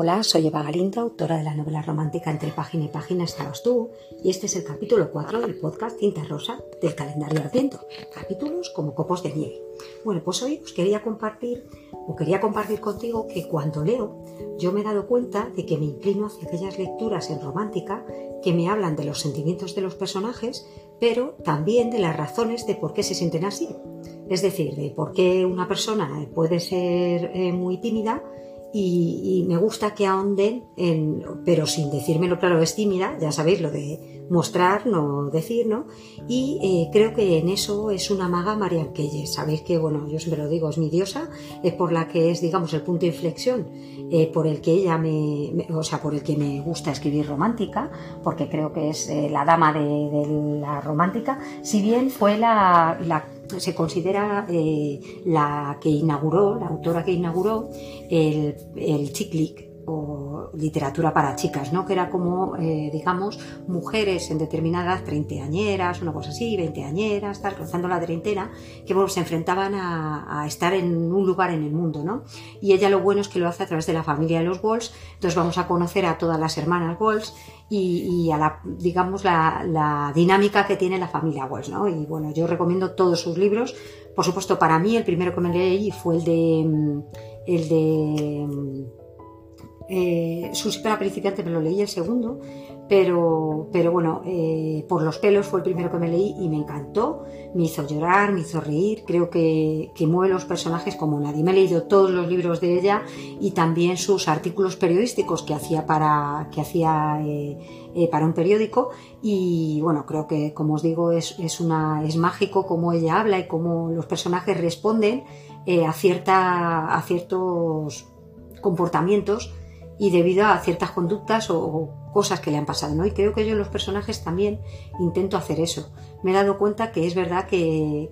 Hola, soy Eva Galindo, autora de la novela romántica Entre página y página estabas tú, y este es el capítulo 4 del podcast Tinta Rosa del calendario Adviento, capítulos como copos de nieve. Bueno, pues hoy os quería compartir, o quería compartir contigo que cuando leo, yo me he dado cuenta de que me inclino hacia aquellas lecturas en romántica que me hablan de los sentimientos de los personajes, pero también de las razones de por qué se sienten así. Es decir, de por qué una persona puede ser eh, muy tímida, y, me gusta que ahonden, en, pero sin decírmelo claro, es tímida, ya sabéis lo de mostrar, no decir, ¿no? Y eh, creo que en eso es una maga María Keyes. Sabéis que, bueno, yo siempre lo digo, es mi diosa, es por la que es, digamos, el punto de inflexión, eh, por el que ella me, o sea, por el que me gusta escribir romántica, porque creo que es eh, la dama de, la romántica, si bien fue la se considera eh, la que inauguró, la autora que inauguró el, el literatura para chicas, ¿no? Que era como, eh, digamos, mujeres en determinadas treintañeras, una cosa así, veinteañeras, tal, rozando la treintena, que bueno, se enfrentaban a, estar en un lugar en el mundo, ¿no? Y ella lo bueno es que lo hace a través de la familia de los Walls, entonces vamos a conocer a todas las hermanas Walls y, a la, digamos, la, dinámica que tiene la familia Wells, ¿no? Y bueno, yo recomiendo todos sus libros. Por supuesto, para mí el primero que me leí fue el de, mm, el de mm, eh, Susi para principiante, me lo leí el segundo, pero, pero bueno, eh, por los pelos fue el primero que me leí y me encantó, me hizo llorar, me hizo reír, creo que, que mueve los personajes como nadie. Me he leído todos los libros de ella y también sus artículos periodísticos que hacía para, que hacía, eh, eh, para un periódico. Y bueno, creo que como os digo es, es, una, es mágico cómo ella habla y cómo los personajes responden a, cierta, a ciertos comportamientos y debido a ciertas conductas o, cosas que le han pasado, ¿no? Y creo que yo en los personajes también intento hacer eso. Me he dado cuenta que es verdad que,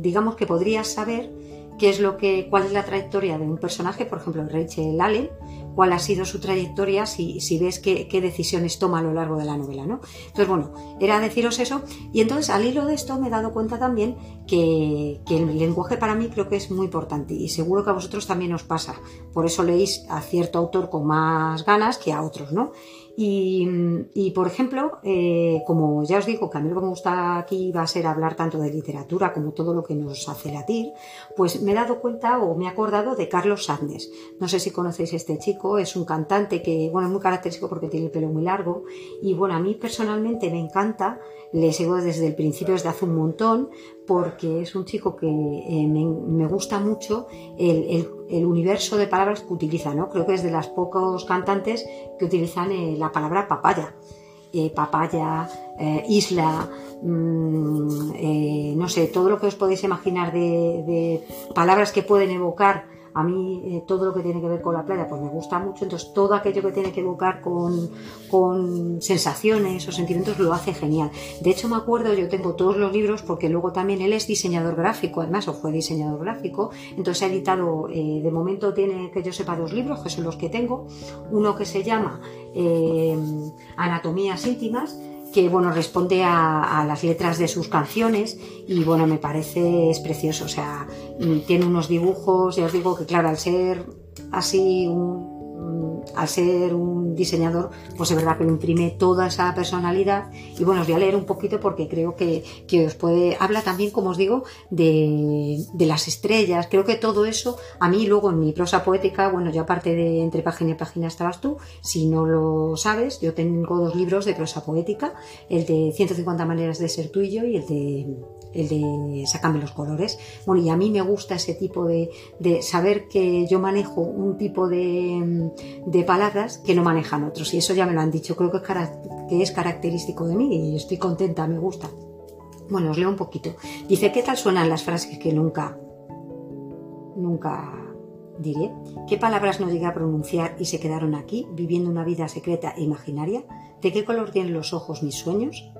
digamos que podrías saber qué es lo que, cuál es la trayectoria de un personaje, por ejemplo, Rachel Allen, cuál ha sido su trayectoria, si, ves qué, qué, decisiones toma a lo largo de la novela, ¿no? Entonces, bueno, era deciros eso, y entonces al hilo de esto me he dado cuenta también que, que el lenguaje para mí creo que es muy importante, y seguro que a vosotros también os pasa, por eso leéis a cierto autor con más ganas que a otros, ¿no? Y, por ejemplo, eh, como ya os digo que a mí lo que me gusta aquí va a ser hablar tanto de literatura como todo lo que nos hace latir, pues me he dado cuenta o me he acordado de Carlos Sadnes. No sé si conocéis este chico, es un cantante que, bueno, es muy característico porque tiene el pelo muy largo y bueno, a mí personalmente me encanta le sigo desde el principio, desde hace un montón, porque es un chico que eh, me, gusta mucho el, universo de palabras que utiliza, ¿no? Creo que es de los pocos cantantes que utilizan eh, la palabra papaya. Eh, papaya, isla, mm, no sé, todo lo que os podéis imaginar de palabras que pueden evocar a mí eh, todo lo que tiene que ver con la playa pues me gusta mucho, entonces todo aquello que tiene que evocar con, con sensaciones o sentimientos lo hace genial. De hecho me acuerdo, yo tengo todos los libros porque luego también él es diseñador gráfico, además, o fue diseñador gráfico, entonces ha editado, eh, de momento tiene que yo sepa dos libros, que son los que tengo, uno que se llama eh, Anatomías íntimas, que bueno, responde a, las letras de sus canciones y bueno, me parece es precioso, o sea, mm, tiene unos dibujos, ya os digo que claro, al ser así un, al ser un diseñador, pues es verdad que le imprime toda esa personalidad. Y bueno, os voy a leer un poquito porque creo que, os puede. Habla también, como os digo, de, las estrellas. Creo que todo eso, a mí luego en mi prosa poética, bueno, yo aparte de entre página y página estabas tú, si no lo sabes, yo tengo dos libros de prosa poética, el de 150 maneras de ser tú y el de el de sácame los colores. Bueno, y a mí me gusta ese tipo de, saber que yo manejo un tipo de, palabras que no otros. Y eso ya me lo han dicho, creo que es, que es característico de mí y estoy contenta, me gusta. Bueno, os leo un poquito. Dice, ¿qué tal suenan las frases que nunca, nunca diré? ¿Qué palabras no llegué a pronunciar y se quedaron aquí, viviendo una vida secreta e imaginaria? ¿De qué color tienen los ojos mis sueños?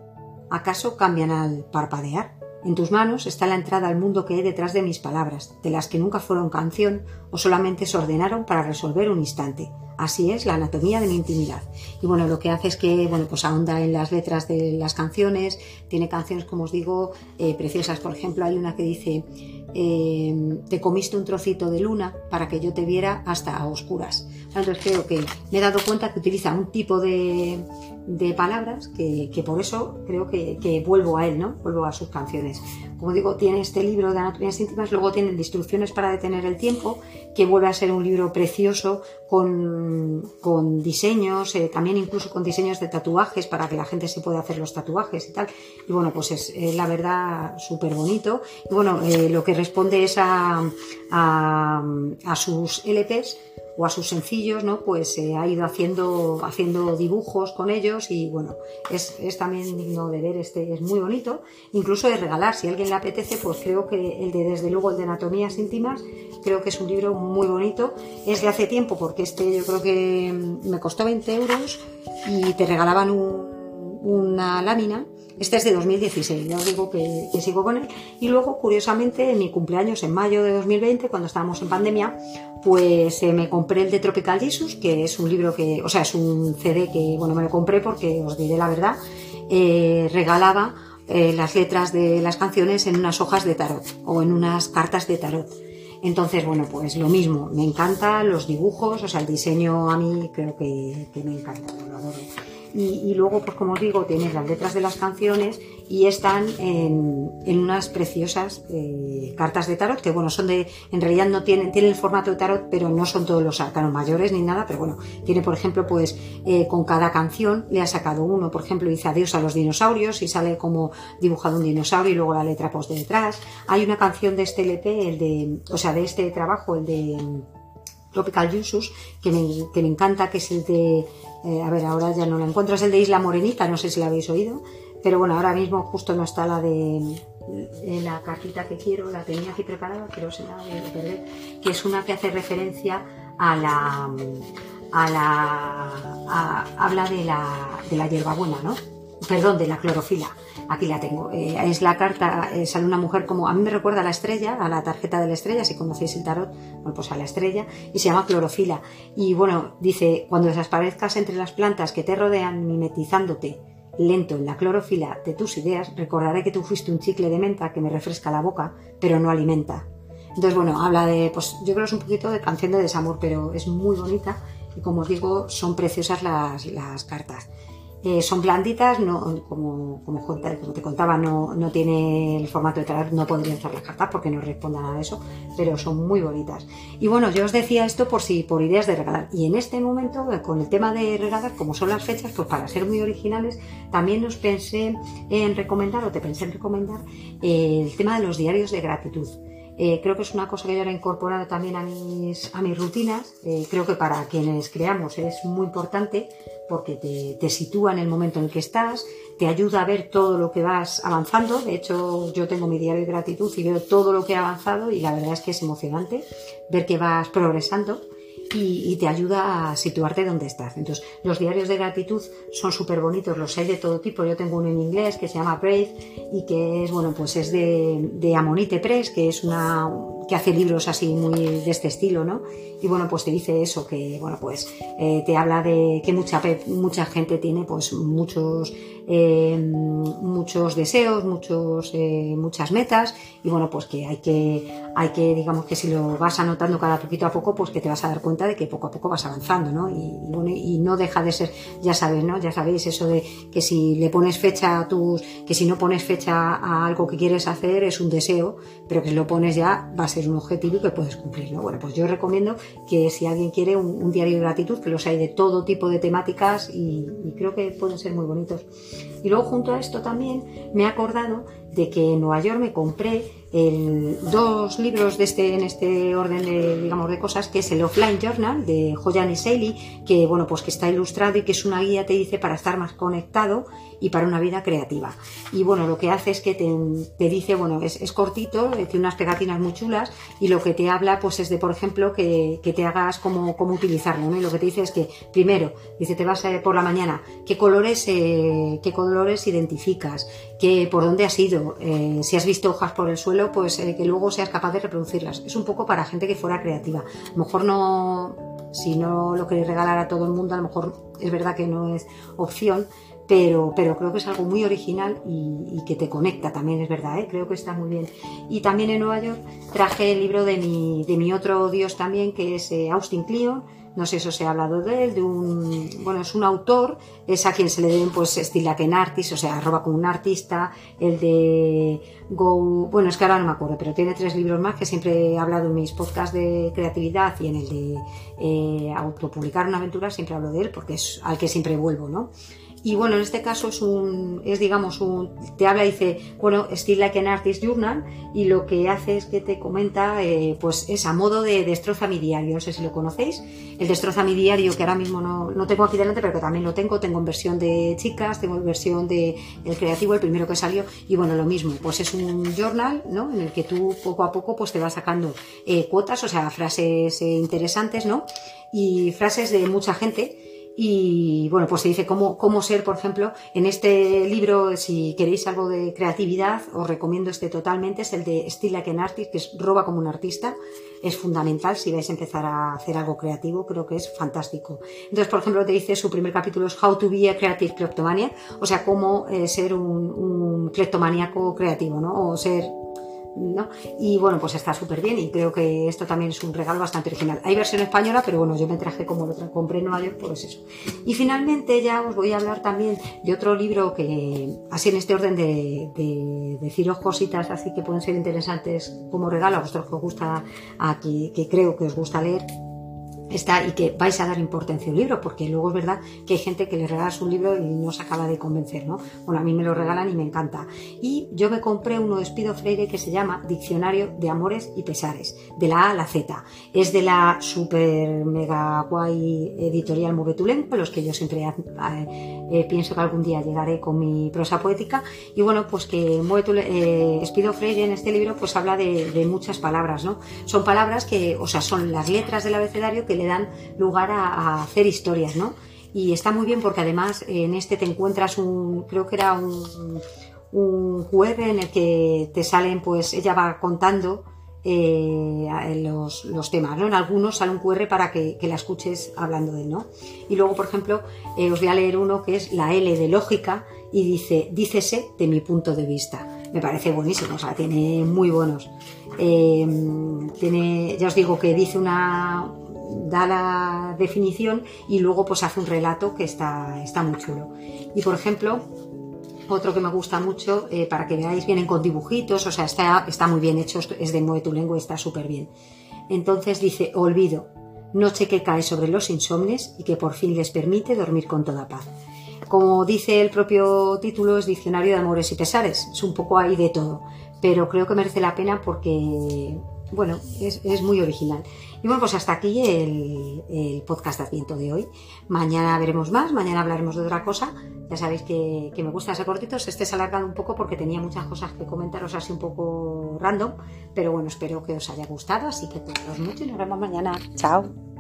¿Acaso cambian al parpadear? En tus manos está la entrada al mundo que hay detrás de mis palabras, de las que nunca fueron canción o solamente se ordenaron para resolver un instante. Así es la anatomía de mi intimidad. Y bueno, lo que hace es que, bueno, pues ahonda en las letras de las canciones, tiene canciones, como os digo, eh, preciosas. Por ejemplo, hay una que dice, eh, te comiste un trocito de luna para que yo te viera hasta a oscuras. Entonces creo que me he dado cuenta que utiliza un tipo de, de palabras que, que, por eso creo que, que, vuelvo a él, ¿no? Vuelvo a sus canciones. Como digo, tiene este libro de anatomías íntimas, luego tiene instrucciones para detener el tiempo, que vuelve a ser un libro precioso con, con diseños, eh, también incluso con diseños de tatuajes para que la gente se pueda hacer los tatuajes y tal. Y bueno, pues es la verdad súper bonito. Y bueno, eh, lo que responde es a, a sus LPs o a sus sencillos, ¿no? Pues se ha ido haciendo, haciendo dibujos con ellos y bueno, es, es, también digno de ver, este es muy bonito, incluso de regalar, si a alguien le apetece, pues creo que el de, desde luego, el de Anatomías íntimas, creo que es un libro muy bonito, es de hace tiempo, porque este yo creo que me costó 20 euros y te regalaban un, una lámina este es de 2016, ya os digo que, sigo con él. Y luego, curiosamente, en mi cumpleaños, en mayo de 2020, cuando estábamos en pandemia, pues eh, me compré el de Tropical Jesus, que es un libro que, o sea, es un CD que, bueno, me lo compré porque, os diré la verdad, eh, regalaba eh, las letras de las canciones en unas hojas de tarot o en unas cartas de tarot. Entonces, bueno, pues lo mismo, me encanta los dibujos, o sea, el diseño a mí creo que, que me encanta, lo adoro. Y, y, luego, pues como os digo, tienes las letras de las canciones y están en, en unas preciosas eh, cartas de tarot, que bueno, son de, en realidad no tienen, tienen el formato de tarot, pero no son todos los arcanos mayores ni nada, pero bueno, tiene por ejemplo, pues eh, con cada canción le ha sacado uno, por ejemplo, dice adiós a los dinosaurios y sale como dibujado un dinosaurio y luego la letra post de detrás. Hay una canción de este LP, el de, o sea, de este trabajo, el de Tropical Juices, que me, que me encanta, que es el de, eh, a ver, ahora ya no lo encuentro, es el de Isla Morenita, no sé si la habéis oído, pero bueno, ahora mismo justo no está la de la cartita que quiero, la tenía aquí preparada, pero se la voy a perder, que es una que hace referencia a la, a la, a, habla de la, de la hierbabuena, ¿no? Perdón, de la clorofila. Aquí la tengo. Eh, es la carta, eh, sale una mujer como, a mí me recuerda a la estrella, a la tarjeta de la estrella, si conocéis el tarot, bueno, pues a la estrella, y se llama clorofila. Y bueno, dice, cuando desaparezcas entre las plantas que te rodean, mimetizándote lento en la clorofila de tus ideas, recordaré que tú fuiste un chicle de menta que me refresca la boca, pero no alimenta. Entonces, bueno, habla de, pues yo creo que es un poquito de canción de desamor, pero es muy bonita y como os digo, son preciosas las, las cartas. Eh, son blanditas, no, como, como, te contaba, no, no tiene el formato de tarot, no podría estar las cartas porque no responda nada de eso, pero son muy bonitas. Y bueno, yo os decía esto por si por ideas de regalar. Y en este momento, eh, con el tema de regalar, como son las fechas, pues para ser muy originales, también os pensé en recomendar, o te pensé en recomendar, eh, el tema de los diarios de gratitud. Eh, creo que es una cosa que yo ahora he incorporado también a mis, a mis rutinas. Eh, creo que para quienes creamos es muy importante porque te, te, sitúa en el momento en el que estás, te ayuda a ver todo lo que vas avanzando. De hecho, yo tengo mi diario de gratitud y veo todo lo que he avanzado y la verdad es que es emocionante ver que vas progresando y, y, te ayuda a situarte donde estás. Entonces, los diarios de gratitud son súper bonitos, los hay de todo tipo. Yo tengo uno en inglés que se llama Brave y que es, bueno, pues es de, de Amonite Press, que es una que hace libros así muy de este estilo, ¿no? Y bueno, pues te dice eso, que bueno, pues eh, te habla de que mucha, mucha gente tiene pues muchos, eh, muchos deseos, muchos, eh, muchas metas y bueno, pues que hay que, hay que, digamos que si lo vas anotando cada poquito a poco, pues que te vas a dar cuenta de que poco a poco vas avanzando, ¿no? Y, y bueno, y no deja de ser, ya sabes, ¿no? Ya sabéis eso de que si le pones fecha a tus, que si no pones fecha a algo que quieres hacer es un deseo, pero que si lo pones ya va a ser un objetivo y que puedes cumplirlo. Bueno, pues yo recomiendo que si alguien quiere un, un diario de gratitud, que los hay de todo tipo de temáticas y, y, creo que pueden ser muy bonitos. Y luego junto a esto también me he acordado de que en Nueva York me compré el, dos libros de este, en este orden de, digamos, de cosas, que es el Offline Journal de Joyan y Saley, que, bueno, pues que está ilustrado y que es una guía, te dice, para estar más conectado y para una vida creativa. Y bueno, lo que hace es que te, te dice, bueno, es, es, cortito, tiene unas pegatinas muy chulas y lo que te habla, pues es de, por ejemplo, que, que te hagas cómo, cómo utilizarlo. Y lo que te dice es que, primero, dice, te vas a, por la mañana, ¿qué colores, eh, qué colores identificas? ¿Qué, por dónde has ido? Eh, si has visto hojas por el suelo, pues eh, que luego seas capaz de reproducirlas. Es un poco para gente que fuera creativa. A lo mejor no, si no lo queréis regalar a todo el mundo, a lo mejor es verdad que no es opción, pero, pero creo que es algo muy original y, que te conecta también, es verdad, ¿eh? creo que está muy bien. Y también en Nueva York traje el libro de mi, de mi otro dios también, que es Austin Kleon, no sé si os he hablado de él, de un, bueno, es un autor, es a quien se le deben pues estilo que en artist, o sea, arroba como un artista, el de Go, bueno, es que ahora no me acuerdo, pero tiene tres libros más que siempre he hablado en mis podcasts de creatividad y en el de eh, autopublicar una aventura, siempre hablo de él porque es al que siempre vuelvo, ¿no? Y bueno, en este caso es un, es digamos un, te habla, dice, bueno, Still Like an Artist Journal, y lo que hace es que te comenta, eh, pues es a modo de destroza mi diario, no sé si lo conocéis, el destroza mi diario, que ahora mismo no, no tengo aquí delante, pero que también lo tengo, tengo en versión de chicas, tengo en versión de el creativo, el primero que salió, y bueno, lo mismo, pues es un journal, ¿no? En el que tú poco a poco pues te vas sacando eh, cuotas, o sea, frases eh, interesantes, ¿no? Y frases de mucha gente, y bueno, pues se dice cómo, cómo ser, por ejemplo, en este libro, si queréis algo de creatividad, os recomiendo este totalmente, es el de Still Like an Artist, que es roba como un artista. Es fundamental si vais a empezar a hacer algo creativo, creo que es fantástico. Entonces, por ejemplo, te dice su primer capítulo es How to be a Creative Kleptomaniac, o sea, cómo eh, ser un, un creativo, ¿no? O ser y bueno, pues está súper bien y creo que esto también es un regalo bastante original. Hay versión española, pero bueno, yo me traje como lo compré en Nueva York, pues eso. Y finalmente ya os voy a hablar también de otro libro que, así en este orden de, de deciros cositas así que pueden ser interesantes como regalo a vosotros que os gusta, aquí que creo que os gusta leer está y que vais a dar importancia a un libro, porque luego es verdad que hay gente que le regalas un libro y no se acaba de convencer, ¿no? Bueno, a mí me lo regalan y me encanta. Y yo me compré uno de Espido Freire que se llama Diccionario de Amores y Pesares, de la A a la Z. Es de la super mega guay editorial Movetulenco, los que yo siempre eh, eh, pienso que algún día llegaré con mi prosa poética. Y bueno, pues que eh, Espido Freire en este libro pues habla de, de muchas palabras, ¿no? Son palabras que, o sea, son las letras del abecedario que le dan lugar a, hacer historias, ¿no? Y está muy bien porque además en este te encuentras un, creo que era un, un QR en el que te salen, pues ella va contando eh, los, los, temas, ¿no? En algunos sale un QR para que, que, la escuches hablando de él, ¿no? Y luego, por ejemplo, eh, os voy a leer uno que es la L de lógica y dice, dícese de mi punto de vista. Me parece buenísimo, o sea, tiene muy buenos. Eh, tiene, ya os digo que dice una, da la definición y luego pues hace un relato que está, está muy chulo. Y por ejemplo, otro que me gusta mucho, eh, para que veáis, vienen con dibujitos, o sea, está, está muy bien hecho, es de Mueve tu lengua está súper bien. Entonces dice, olvido, noche que cae sobre los insomnes y que por fin les permite dormir con toda paz. Como dice el propio título, es Diccionario de Amores y Pesares, es un poco ahí de todo, pero creo que merece la pena porque, bueno, es, es muy original. Y bueno, pues hasta aquí el, podcast de Adviento de hoy. Mañana veremos más, mañana hablaremos de otra cosa. Ya sabéis que, me gusta ser cortito, se esté alargando un poco porque tenía muchas cosas que comentaros así un poco random, pero bueno, espero que os haya gustado, así que todos mucho y nos vemos mañana. Chao.